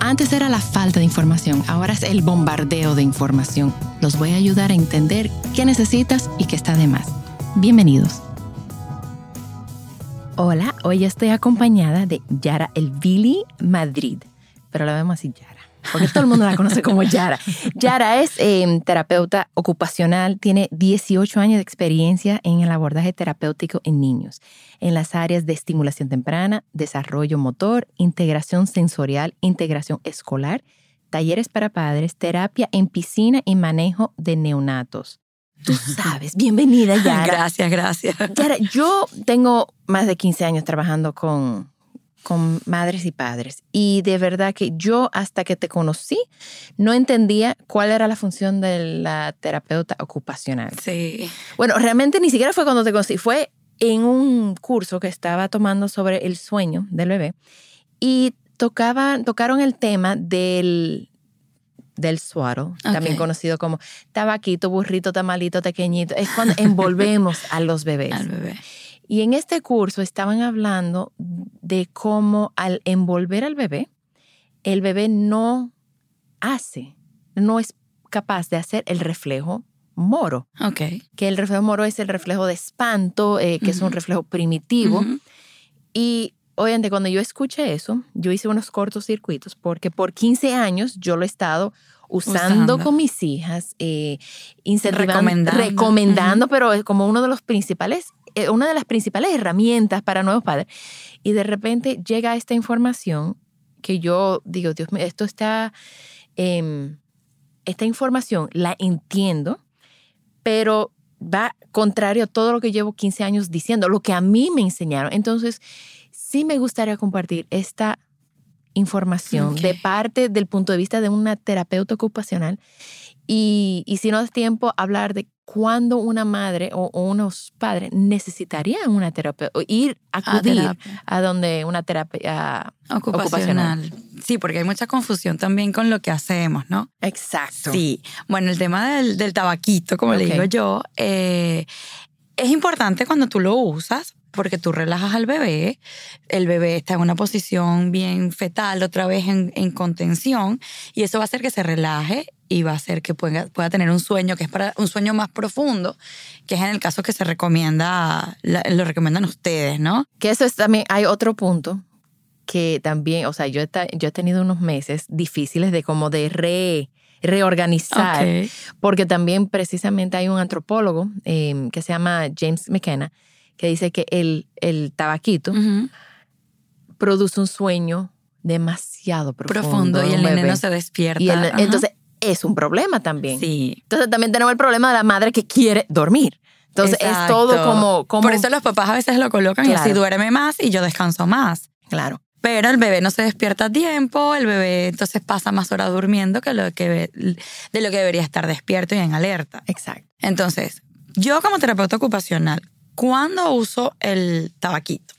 Antes era la falta de información, ahora es el bombardeo de información. Los voy a ayudar a entender qué necesitas y qué está de más. Bienvenidos. Hola, hoy estoy acompañada de Yara Elvili Madrid, pero la vemos así Yara, porque todo el mundo la conoce como Yara. Yara es eh, terapeuta ocupacional, tiene 18 años de experiencia en el abordaje terapéutico en niños, en las áreas de estimulación temprana, desarrollo motor, integración sensorial, integración escolar, talleres para padres, terapia en piscina y manejo de neonatos. Tú sabes, bienvenida Yara. Gracias, gracias. Yara, yo tengo más de 15 años trabajando con, con madres y padres y de verdad que yo hasta que te conocí no entendía cuál era la función de la terapeuta ocupacional. Sí. Bueno, realmente ni siquiera fue cuando te conocí, fue en un curso que estaba tomando sobre el sueño del bebé y tocaba, tocaron el tema del, del suaro, también Ok. conocido como tabaquito, burrito, tamalito, pequeñito. Es cuando envolvemos a los bebés. Al bebé. Y en este curso estaban hablando de cómo al envolver al bebé, el bebé no hace, no es capaz de hacer el reflejo moro, Ok. que el reflejo moro es el reflejo de espanto, eh, que es un reflejo primitivo. Ujú. Y obviamente cuando yo escuché eso, yo hice unos cortocircuitos porque por 15 años yo lo he estado usando, Usando. con mis hijas, eh, incentivando, Recomendando. recomendando, Ujú. pero es como uno de los principales, una de las principales herramientas para nuevos padres. Y de repente llega esta información que yo digo, Dios mío, esto está, em, esta información la entiendo, pero va contrario a todo lo que llevo 15 años diciendo, lo que a mí me enseñaron. Entonces, sí me gustaría compartir esta información de parte del punto de vista de una terapeuta ocupacional y, y si no es tiempo, hablar de cuándo una madre o, o unos padres necesitarían una terapia, o ir a A acudir a donde una terapia Ocupacional. Sí, porque hay mucha confusión también con lo que hacemos, ¿no? Exacto. Sí. Bueno, el tema del, del tabaquito, como le digo yo, eh, es importante cuando tú lo usas porque tú relajas al bebé, el bebé está en una posición bien fetal, otra vez en, en contención, y eso va a hacer que se relaje y va a hacer que pueda, pueda tener un sueño que es para un sueño más profundo, que es en el caso que se recomienda, lo recomiendan ustedes, ¿no? Que eso es también, hay otro punto que también, o sea, yo he, yo he tenido unos meses difíciles de como de re, reorganizar, Ok. porque también precisamente hay un antropólogo eh, que se llama James McKenna, que dice que el, el tabaquito produce un sueño demasiado profundo. Profundo, y el nene bebé. no se despierta. Y el- Ajá. entonces es un problema también. sí. Entonces también tenemos el problema de la madre que quiere dormir. Entonces es todo como, como... Por eso los papás a veces lo colocan y así duerme más y yo descanso más. Claro. Pero el bebé no se despierta a tiempo, el bebé entonces pasa más horas durmiendo que lo que de lo que debería estar despierto y en alerta. Exacto. Entonces, yo como terapeuta ocupacional, ¿cuándo uso el tabaquito?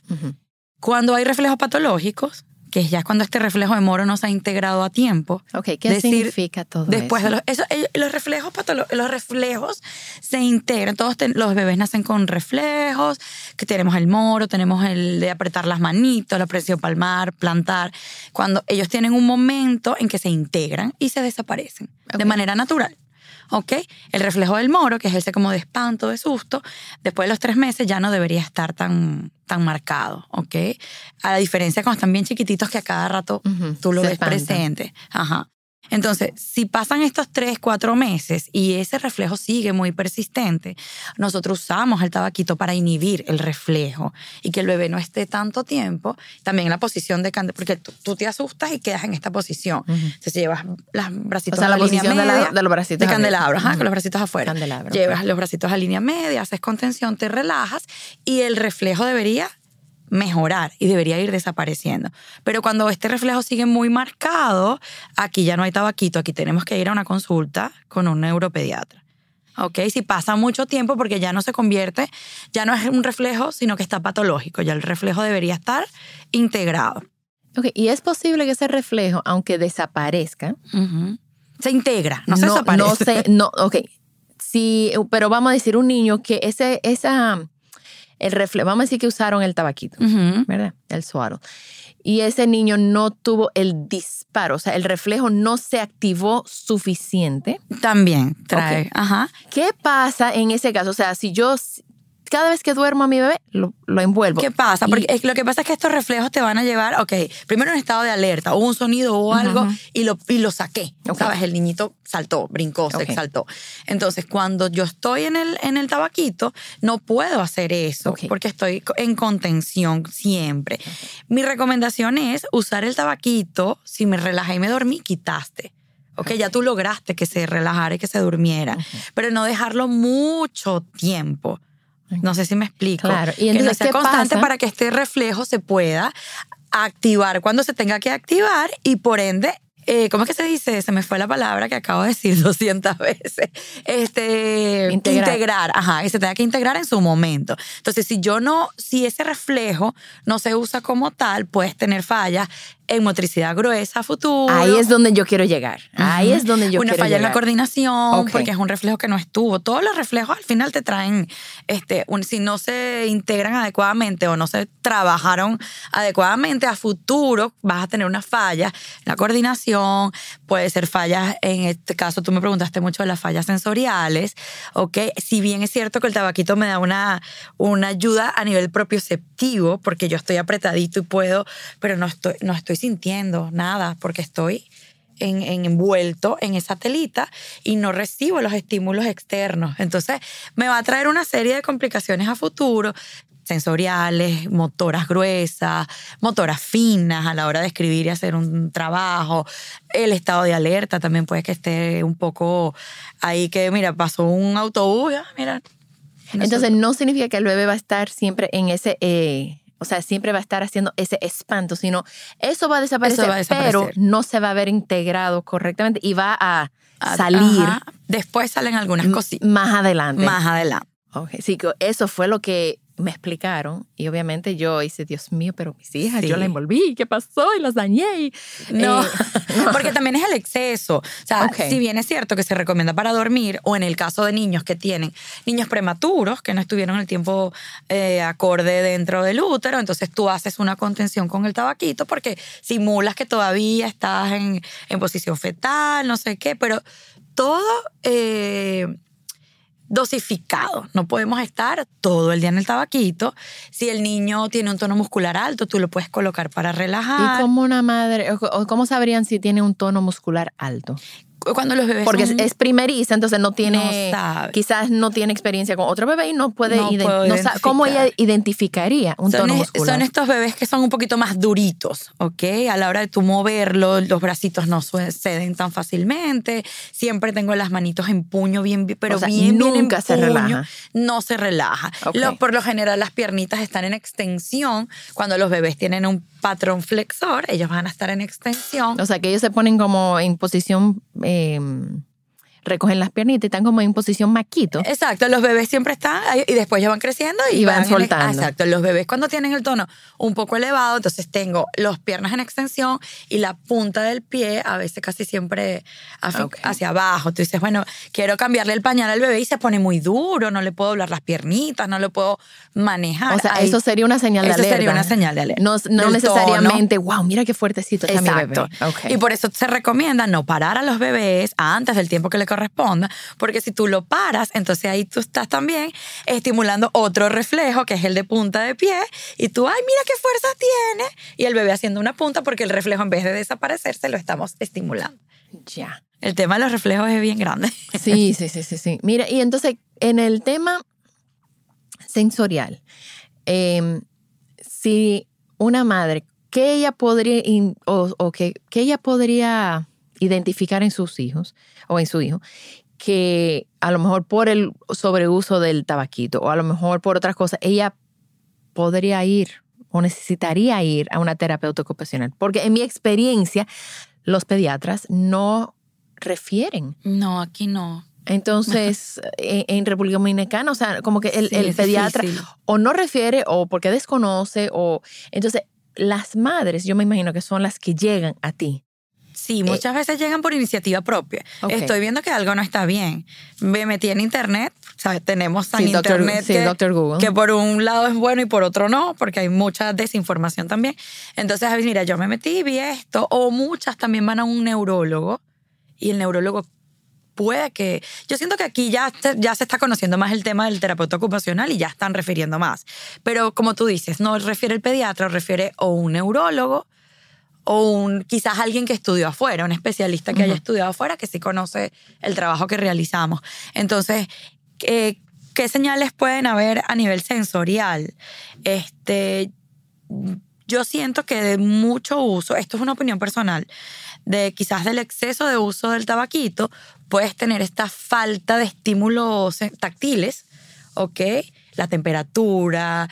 Cuando hay reflejos patológicos, que es ya cuando este reflejo de moro no se ha integrado a tiempo. Ok, ¿qué Decir, significa todo Después eso? de los, eso- eh, los reflejos los reflejos se integran. Todos ten- los bebés nacen con reflejos, que tenemos el moro, tenemos el de apretar las manitos, la presión palmar, plantar. Cuando ellos tienen un momento en que se integran y se desaparecen de manera natural. ¿Ok? El reflejo del moro, que es ese como de espanto, de susto, después de los tres meses ya no debería estar tan, tan marcado. ¿Ok? A la diferencia cuando están bien chiquititos que a cada rato tú lo ves presente. Ajá. Entonces, si pasan estos tres, cuatro meses y ese reflejo sigue muy persistente, nosotros usamos el tabaquito para inhibir el reflejo y que el bebé no esté tanto tiempo, también en la posición de porque tú, tú te asustas y quedas en esta posición. Entonces llevas los bracitos O sea, a la la línea posición de la- media, de los bracitos de candelabro, ajá, con los bracitos afuera. Candelabro, Llevas los bracitos a línea media, haces contención, te relajas y el reflejo debería mejorar y debería ir desapareciendo. Pero cuando este reflejo sigue muy marcado, aquí ya no hay tabaquito, aquí tenemos que ir a una consulta con un neuropediatra. ¿Ok? Si pasa mucho tiempo, porque ya no se convierte, ya no es un reflejo, sino que está patológico, ya el reflejo debería estar integrado. Ok, y es posible que ese reflejo, aunque desaparezca. Se integra, no, se desaparece. no se, no, ok. Sí, pero vamos a decir un niño que ese, esa, el reflejo, vamos a decir que usaron el tabaquito. ¿verdad? El suaro. Y ese niño no tuvo el disparo, o sea, el reflejo no se activó suficiente. También trae. Ok. Ajá. ¿Qué pasa en ese caso? O sea, si yo cada vez que duermo a mi bebé, lo, lo envuelvo. ¿Qué pasa? Y- Porque es- lo que pasa es que estos reflejos te van a llevar, ok, primero en estado de alerta, hubo un sonido o algo y, lo, y lo saqué. Ok. ¿Sabes? El niñito saltó, brincó, se Ok. exaltó. Entonces, cuando yo estoy en el, en el tabaquito, no puedo hacer eso Ok. porque estoy en contención siempre. Mi recomendación es usar el tabaquito, si me relajé y me dormí, quitaste. Ok, ya tú lograste que se relajara y que se durmiera, pero no dejarlo mucho tiempo. No sé si me explico. Claro. Y que no entonces, sea ¿qué constante pasa? para que este reflejo se pueda activar cuando se tenga que activar y por ende, eh, ¿cómo es que se dice? Se me fue la palabra que acabo de decir 200 veces. Este, Integrar. ajá, y se tenga que integrar en su momento. Entonces, si yo no, si ese reflejo no se usa como tal, puedes tener fallas en motricidad gruesa futuro. Ahí es donde yo quiero llegar. Ahí es donde yo Una quiero falla en la llegar. coordinación, porque es un reflejo que no estuvo. Todos los reflejos al final te traen, este, un- si no se integran adecuadamente o no se trabajaron adecuadamente, a futuro vas a tener una falla en la coordinación, puede ser fallas, en este caso tú me preguntaste mucho de las fallas sensoriales, ¿ok? Si bien es cierto que el tabaquito me da una, una ayuda a nivel propioceptivo, porque yo estoy apretadito y puedo, pero no estoy, no estoy sintiendo nada, porque estoy en, en- envuelto en esa telita y no recibo los estímulos externos. Entonces, me va a traer una serie de complicaciones a futuro sensoriales, motoras gruesas, motoras finas a la hora de escribir y hacer un trabajo. El estado de alerta también puede que esté un poco ahí que, mira, pasó un autobús, mira. Entonces, no significa que el bebé va a estar siempre en ese, eh, o sea, siempre va a estar haciendo ese espanto, sino eso va a desaparecer, va a desaparecer. pero no se va a ver integrado correctamente y va a salir ajá. Después salen algunas cositas más adelante. más adelante. Ok, Sí, eso fue lo que me explicaron y obviamente yo hice, Dios mío, pero mis hijas, Sí. yo la envolví, ¿qué pasó? Y las dañé. y- No, Eh, porque también es el exceso. O sea, si bien es cierto que se recomienda para dormir, o en el caso de niños que tienen niños prematuros, que no estuvieron el tiempo eh, acorde dentro del útero, entonces tú haces una contención con el tabaquito porque simulas que todavía estás en, en posición fetal, no sé qué, pero todo... eh, dosificado. No podemos estar todo el día en el tabaquito. Si el niño tiene un tono muscular alto, tú lo puedes colocar para relajar. ¿Y cómo una madre, o, cómo sabrían si tiene un tono muscular alto? Cuando los bebés Porque es, son- es primeriza, entonces no tiene, No sabe. quizás no tiene experiencia con otro bebé y no puede, No ¿Cómo ella identificaría un son, tono es- muscular? son estos bebés que son un poquito más duritos, ¿ok? A la hora de tú moverlo, los bracitos no ceden tan fácilmente. Siempre tengo las manitos en puño, bien, pero O sea, bien, bien en nunca se puño. relaja. No se relaja. Lo- por lo general, las piernitas están en extensión. Cuando los bebés tienen un patrón flexor, ellos van a estar en extensión. O sea, que ellos se ponen como en posición, eh, recogen las piernitas y están como en posición maquito. Exacto, los bebés siempre están ahí y después ya van creciendo y, Y van soltando. ah, exacto, los bebés cuando tienen el tono un poco elevado, entonces tengo las piernas en extensión y la punta del pie a veces casi siempre hacia, Ok. hacia abajo. Tú dices, bueno, quiero cambiarle el pañal al bebé y se pone muy duro, no le puedo doblar las piernitas, no lo puedo manejar. O sea, Ahí- eso sería una señal de eso alerta. sería una señal de alerta. No, no necesariamente, wow, mira qué fuertecito está mi Exacto. bebé. Ok. Y por eso se recomienda no parar a los bebés antes del tiempo que le corresponda, porque si tú lo paras, entonces ahí tú estás también estimulando otro reflejo, que es el de punta de pie, y tú, ay, mira qué fuerza tiene, y el bebé haciendo una punta porque el reflejo en vez de desaparecer se lo estamos estimulando. Ya. El tema de los reflejos es bien grande. Sí, sí, sí, sí, sí. Mira, y entonces en el tema sensorial, eh, si una madre, ¿qué ella podría o, o que, que ella podría identificar en sus hijos o en su hijo que a lo mejor por el sobreuso del tabaquito o a lo mejor por otras cosas, ella podría ir o necesitaría ir a una terapeuta ocupacional? Porque en mi experiencia, los pediatras no refieren No, aquí no. entonces, en, en República Dominicana, o sea, como que el, Sí, el pediatra difícil. o no refiere o porque desconoce o... Entonces, las madres, yo me imagino que son las que llegan a ti. Sí, muchas veces llegan por iniciativa propia. Eh, Ok. Estoy viendo que algo no está bien. Me metí en internet, ¿sabes? Tenemos tan Sí, doctor- internet sí, que, doctor Google. que por un lado es bueno y por otro no, porque hay mucha desinformación también. Entonces, mira, yo me metí, vi esto, o muchas también van a un neurólogo y el neurólogo puede que... Yo siento que aquí ya, ya se está conociendo más el tema del terapeuta ocupacional y ya están refiriendo más. Pero como tú dices, no refiere el pediatra, refiere o un neurólogo o un, quizás alguien que estudió afuera, un especialista que haya estudiado afuera, que sí conoce el trabajo que realizamos. Entonces, ¿qué, qué señales pueden haber a nivel sensorial? Este, yo siento que de mucho uso, esto es una opinión personal, de quizás del exceso de uso del tabaquito, puedes tener esta falta de estímulos táctiles, ¿ok? La temperatura.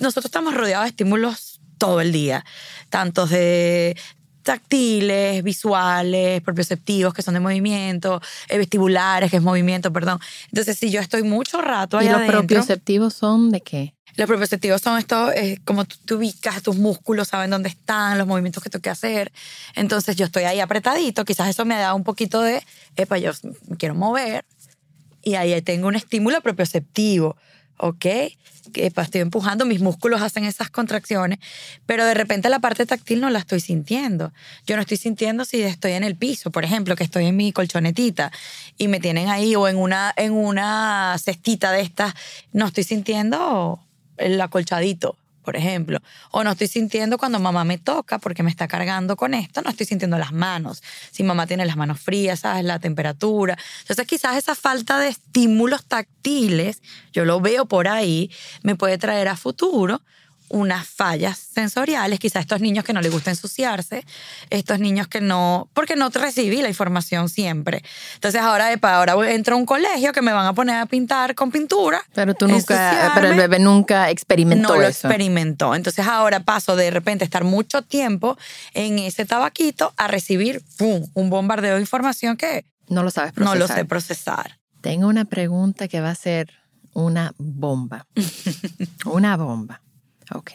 Nosotros estamos rodeados de estímulos todo el día, tantos de táctiles, visuales, propioceptivos, que son de movimiento, eh, vestibulares, que es movimiento, perdón. Entonces, si yo estoy mucho rato ¿Y allá los adentro, propioceptivos son de qué? los propioceptivos son estos, eh, como tú te ubicas, tus músculos saben dónde están, los movimientos que tengo que hacer. Entonces yo estoy ahí apretadito, quizás eso me da un poquito de, epa, yo me quiero mover y ahí tengo un estímulo propioceptivo, ¿ok? Estoy empujando, mis músculos hacen esas contracciones, pero de repente la parte táctil no la estoy sintiendo. Yo no estoy sintiendo si estoy en el piso, por ejemplo, que estoy en mi colchonetita y me tienen ahí o en una, en una cestita de estas, no estoy sintiendo el acolchadito, por ejemplo. O no estoy sintiendo cuando mamá me toca porque me está cargando con esto, no estoy sintiendo las manos. Si mamá tiene las manos frías, ¿sabes? La temperatura. Entonces quizás esa falta de estímulos táctiles, yo lo veo por ahí, me puede traer a futuro unas fallas sensoriales, quizás estos niños que no les gusta ensuciarse, estos niños que no, porque no recibí la información siempre. Entonces ahora, epa, ahora entro a un colegio que me van a poner a pintar con pintura. Pero tú nunca, pero el bebé nunca experimentó no lo eso. experimentó. Entonces ahora paso de repente estar mucho tiempo en ese tabaquito a recibir pum, un bombardeo de información que no lo sabes no lo sé procesar. Tengo una pregunta que va a ser una bomba. una bomba. Ok.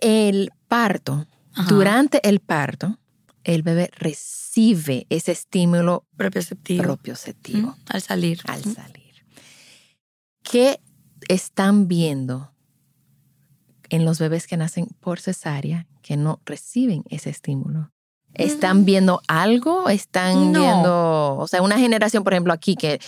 El parto, Ajá. durante el parto, el bebé recibe ese estímulo Propioceptivo. propioceptivo Mm, Al salir. al salir. ¿Qué están viendo en los bebés que nacen por cesárea que no reciben ese estímulo? ¿Están viendo algo? ¿Están No. viendo, o sea, una generación, por ejemplo, aquí que,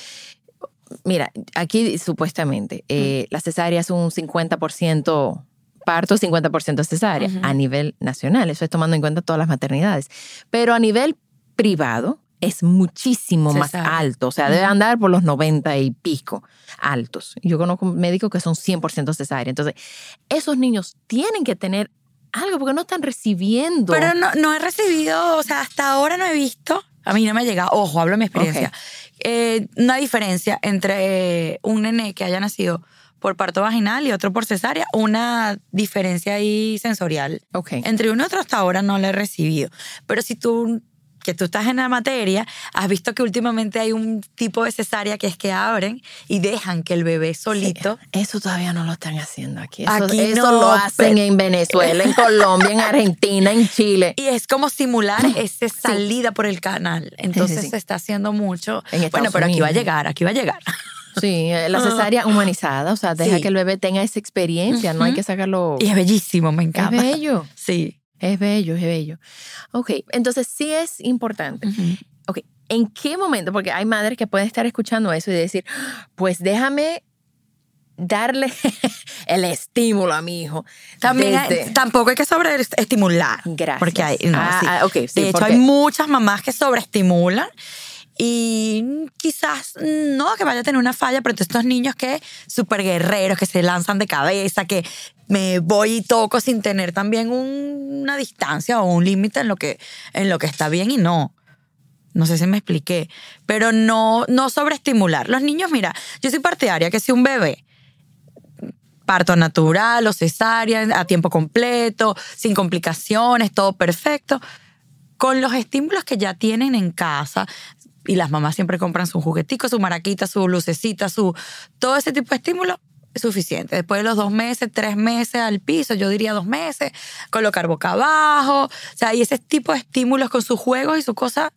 mira, aquí supuestamente eh, la cesárea es un 50% parto, 50% cesárea a nivel nacional. Eso es tomando en cuenta todas las maternidades. Pero a nivel privado es muchísimo más alto. O sea, debe andar por los 90 y pico altos. Yo conozco médicos que son 100% cesárea. Entonces, esos niños tienen que tener algo porque no están recibiendo. Pero no, no he recibido, o sea, hasta ahora no he visto, a mí no me llega, ojo, hablo de mi experiencia. Eh, una diferencia entre eh, un nene que haya nacido por parto vaginal y otro por cesárea, una diferencia ahí sensorial. Entre uno y otro hasta ahora no la he recibido. Pero si tú, que tú estás en la materia, has visto que últimamente hay un tipo de cesárea que es que abren y dejan que el bebé solito... Eso todavía no lo están haciendo aquí. Eso, Aquí eso no, lo hacen pero- en Venezuela, en Colombia, en Argentina, en Chile. Y es como simular esa salida por el canal. Entonces sí. se está haciendo mucho. En bueno, pero aquí va a llegar, aquí va a llegar. Sí, eh, la cesárea humanizada, o sea, deja Sí. que el bebé tenga esa experiencia, no hay que sacarlo. Y es bellísimo, me Es encanta. bello, Sí. Es bello, es bello. Ok, entonces sí es importante. Ok, ¿en qué momento? Porque hay madres que pueden estar escuchando eso y decir, pues déjame darle el estímulo a mi hijo. También hay- tampoco hay que sobreestimular. Gracias. Porque hay, no, Ah, sí. ah, ok, sí, de hecho, porque- hay muchas mamás que sobreestimulan y quizás no que vaya a tener una falla, pero estos niños que súper guerreros, que se lanzan de cabeza, que me voy y toco sin tener también un- una distancia o un límite en lo que en lo que está bien y no. No sé si me expliqué, pero no, no sobreestimular. Los niños, mira, yo soy partidaria que si un bebé parto natural o cesárea a tiempo completo, sin complicaciones, todo perfecto. Con los estímulos que ya tienen en casa, y las mamás siempre compran su juguetico, su maraquita, su lucecita, su todo ese tipo de estímulos, es suficiente. Después de los dos meses, tres meses al piso, yo diría dos meses, colocar boca abajo, o sea, y ese tipo de estímulos con sus juegos y su cosa,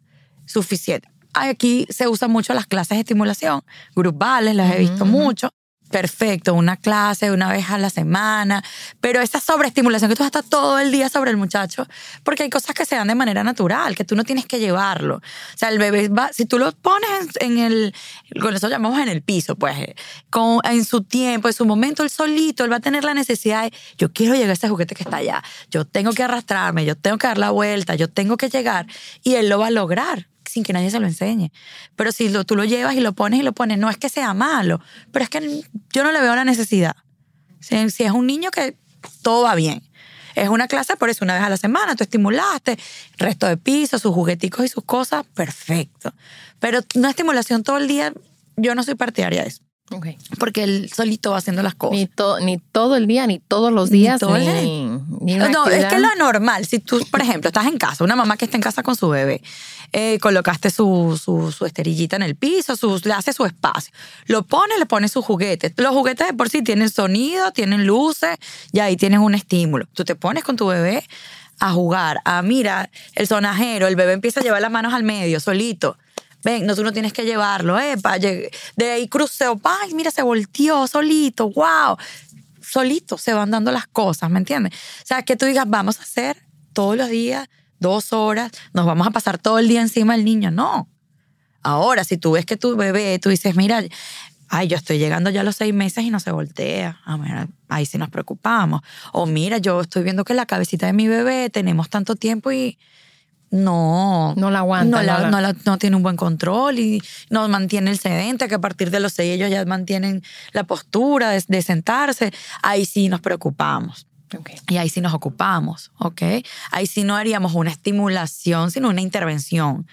suficiente. Aquí se usan mucho las clases de estimulación, grupales, las he visto mucho. Perfecto, una clase una vez a la semana, pero esa sobreestimulación que tú estás todo el día sobre el muchacho, porque hay cosas que se dan de manera natural, que tú no tienes que llevarlo. O sea, el bebé va, si tú lo pones en, el, que nosotros llamamos en el piso, pues, eh, con, en su tiempo, en su momento, él solito, él va a tener la necesidad de, yo quiero llegar a ese juguete que está allá, yo tengo que arrastrarme, yo tengo que dar la vuelta, yo tengo que llegar, y él lo va a lograr sin que nadie se lo enseñe. Pero si tú lo llevas y lo pones y lo pones, no es que sea malo, pero es que yo no le veo la necesidad. Si, si es un niño que todo va bien. Es una clase, por eso una vez a la semana tú estimulaste, resto de piso, sus jugueticos y sus cosas, perfecto. Pero una estimulación todo el día, yo no soy partidaria de eso. Porque él solito va haciendo las cosas. Ni, to- ni todo el día, ni todos los Ni días, todo ni, ni No, es que lo normal, si tú, por ejemplo, estás en casa, una mamá que está en casa con su bebé, eh, colocaste su, su, su esterillita en el piso, su- le hace su espacio, lo pone, le pone sus juguetes. Los juguetes de por sí tienen sonido, tienen luces, y ahí tienes un estímulo. Tú te pones con tu bebé a jugar, a mira, el sonajero, el bebé empieza a llevar las manos al medio, solito. Ven, no, tú no tienes que llevarlo, llegué- de ahí cruceo, ay, mira, se volteó solito, wow solito se van dando las cosas, ¿me entiendes? O sea, que tú digas, vamos a hacer todos los días, dos horas, nos vamos a pasar todo el día encima del niño. No. Ahora, si tú ves que tu bebé, tú dices, mira, ay, yo estoy llegando ya a los seis meses y no se voltea. Ah, mira, ahí sí nos preocupamos. O mira, yo estoy viendo que la cabecita de mi bebé tenemos tanto tiempo y no. No la aguanta, No, la- no la- no la- no tiene un buen control y no mantiene el sedente, que a partir de los seis ellos ya mantienen la postura de, de sentarse. Ahí sí nos preocupamos. Ok. Y ahí sí nos ocupamos, ¿ok? Ahí sí no haríamos una estimulación, sino una intervención.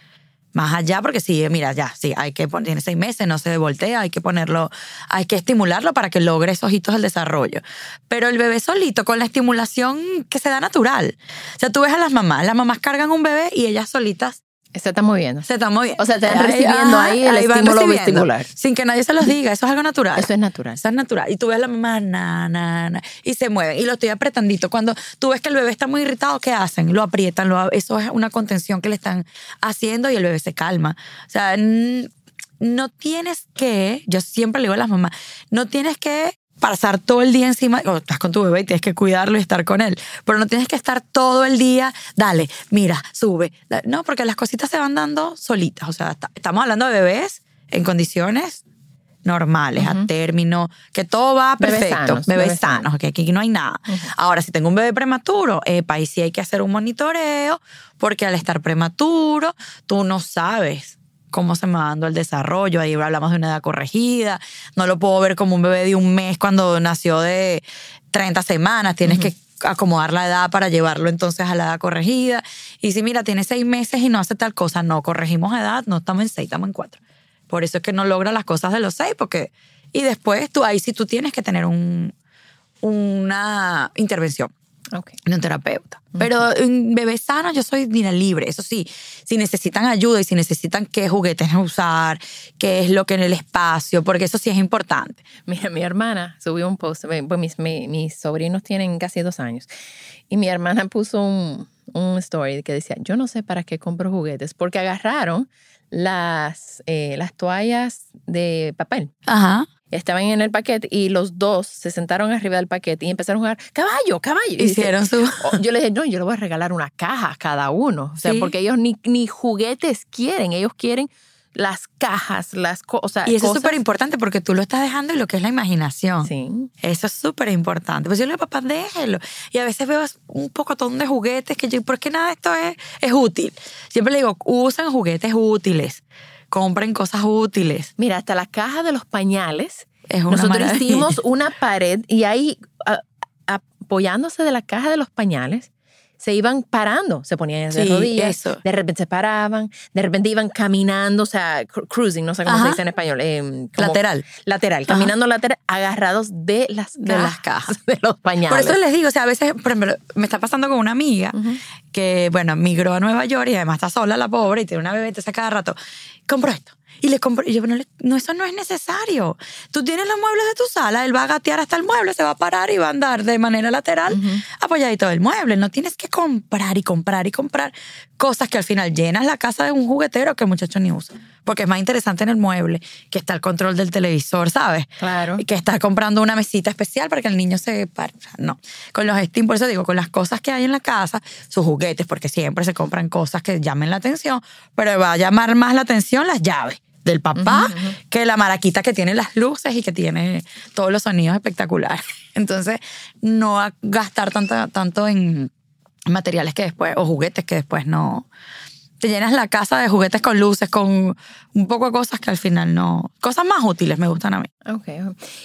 Más allá, porque sí, mira, ya, sí, hay que poner, tiene seis meses, no se voltea, hay que ponerlo, hay que estimularlo para que logre esos hitos del desarrollo. Pero el bebé solito, con la estimulación que se da natural. O sea, tú ves a las mamás, las mamás cargan un bebé y ellas solitas Se está moviendo. se están moviendo. O sea, están recibiendo ahí el van estímulo vestibular. Sin que nadie se los diga, eso es algo natural. Eso es natural. Eso es natural. Y tú ves a la mamá, na, na, na, y se mueven. Y lo estoy apretandito. Cuando tú ves que el bebé está muy irritado, ¿qué hacen? Lo aprietan. Lo, eso es una contención que le están haciendo y el bebé se calma. O sea, no tienes que, yo siempre le digo a las mamás, no tienes que pasar todo el día encima, o estás con tu bebé y tienes que cuidarlo y estar con él, pero no tienes que estar todo el día, dale, mira, sube. No, porque las cositas se van dando solitas. O sea, está- estamos hablando de bebés en condiciones normales, a término, que todo va Bebés perfecto. sanos, bebés bebés sanos, que aquí no hay nada. Ahora, si tengo un bebé prematuro, epa, ahí sí hay que hacer un monitoreo, porque al estar prematuro, tú no sabes cómo se me va dando el desarrollo. Ahí hablamos de una edad corregida. No lo puedo ver como un bebé de un mes cuando nació de 30 semanas. Tienes que acomodar la edad para llevarlo entonces a la edad corregida. Y si mira, tiene seis meses y no hace tal cosa, no corregimos edad, no estamos en seis, estamos en cuatro. Por eso es que no logra las cosas de los seis, porque... Y después tú, ahí sí tú tienes que tener un, una intervención Ok. de un terapeuta. Pero en bebés sanos yo soy mira, libre. Eso sí, si necesitan ayuda y si necesitan qué juguetes usar, qué es lo que en el espacio, porque eso sí es importante. Mira, mi hermana subió un post, pues mis, mi- mis sobrinos tienen casi dos años, y mi hermana puso un, un story que decía, yo no sé para qué compro juguetes, porque agarraron las, eh, las toallas de papel. Ajá. Estaban en el paquete y los dos se sentaron arriba del paquete y empezaron a jugar, caballo, caballo. Hicieron su... Oh, Yo le dije, no, yo le voy a regalar una caja a cada uno. O sea, Sí. porque ellos ni, ni juguetes quieren, ellos quieren las cajas, las cosas. Y eso es súper importante porque tú lo estás dejando en lo que es la imaginación. Sí. Eso es súper importante. Pues yo le digo, papá, déjelo. Y a veces veo un pocotón de juguetes que yo, ¿por qué nada de esto es, es útil? Siempre le digo, usen juguetes útiles, compren cosas útiles. Mira, hasta la caja de los pañales. Es una Nosotros maravilla. hicimos una pared y ahí, a- apoyándose de la caja de los pañales, se iban parando, se ponían de Sí, rodillas, eso. de repente se paraban, de repente iban caminando, o sea, cru- cruising, no sé cómo Ajá. se dice en español. em, como- Lateral. Lateral, caminando lateral, agarrados de las De las cajas. de los pañales. Por eso les digo, o sea, a veces, por ejemplo, me está pasando con una amiga que, bueno, migró a Nueva York y además está sola la pobre y tiene una bebé, entonces cada rato, compro esto. Y le compro, y yo, no, no, eso no es necesario. Tú tienes los muebles de tu sala, él va a gatear hasta el mueble, se va a parar y va a andar de manera lateral apoyadito del mueble. No tienes que comprar y comprar y comprar cosas que al final llenas la casa de un juguetero que el muchacho ni usa. Porque es más interesante en el mueble que está el control del televisor, ¿sabes? Claro. Y que está comprando una mesita especial para que el niño se pare. O sea, no. Con los Steam, por eso digo, con las cosas que hay en la casa, sus juguetes, porque siempre se compran cosas que llamen la atención, pero va a llamar más la atención las llaves del papá que la maraquita que tiene las luces y que tiene todos los sonidos espectaculares. Entonces, no a gastar tanto, tanto en materiales que después, o juguetes que después no... Te llenas la casa de juguetes con luces, con un poco de cosas que al final no... Cosas más útiles me gustan a mí. Ok.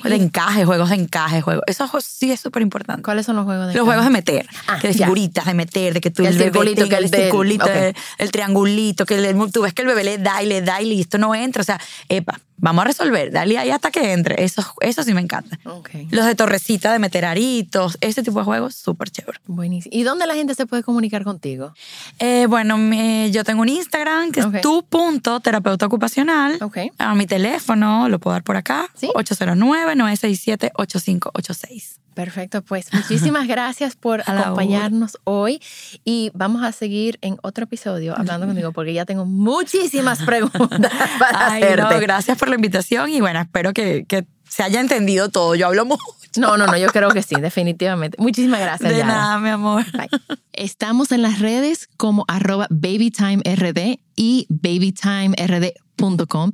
De encaje, juegos de encaje, juegos. Eso sí es súper importante. ¿Cuáles son los juegos de Los juegos de meter, Ah, que de figuritas, de meter, de que tú El circulito, que el circulito, el, el triangulito, que el- tú ves que el bebé le da y le da y listo, no entra. O sea, epa, vamos a resolver, dale ahí hasta que entre. Eso, eso sí me encanta. Ok. Los de torrecita, de meter aritos, ese tipo de juegos, súper chévere. Buenísimo. ¿Y dónde la gente se puede comunicar contigo? Eh, bueno, me- yo tengo un Instagram que es tu.terapeuta ocupacional. Ok. A mi teléfono, lo puedo dar por acá, Sí. 809-967-8586. Perfecto, pues muchísimas gracias por acompañarnos hoy y vamos a seguir en otro episodio hablando contigo porque ya tengo muchísimas preguntas para Ay, no, hacerte. gracias por la invitación y bueno, espero que, que se haya entendido todo. Yo hablo mucho. No, no, no, yo creo que sí, definitivamente. Muchísimas gracias. De Yara. nada, mi amor. Bye. Estamos en las redes como arroba babytimerd y babytimerd.com.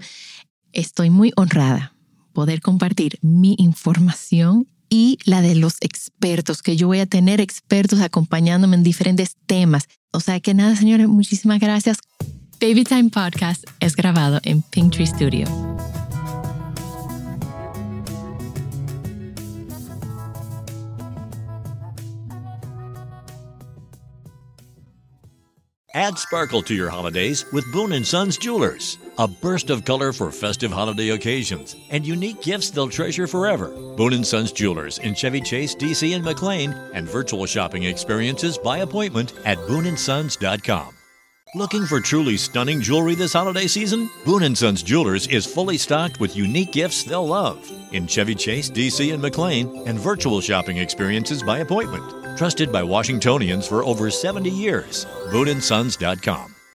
Estoy muy honrada poder compartir mi información y la de los expertos, que yo voy a tener expertos acompañándome en diferentes temas. O sea que nada, señores, muchísimas gracias. Baby Time Podcast es grabado en Pinktree Studio. Add sparkle to your holidays with Boone & Sons Jewelers. A burst of color for festive holiday occasions and unique gifts they'll treasure forever. Boone & Sons Jewelers in Chevy Chase, DC and McLean and virtual shopping experiences by appointment at booneandsons.com. Looking for truly stunning jewelry this holiday season? Boone & Sons Jewelers is fully stocked with unique gifts they'll love in Chevy Chase, DC and McLean and virtual shopping experiences by appointment. Trusted by Washingtonians for over 70 years. BooneandSons.com.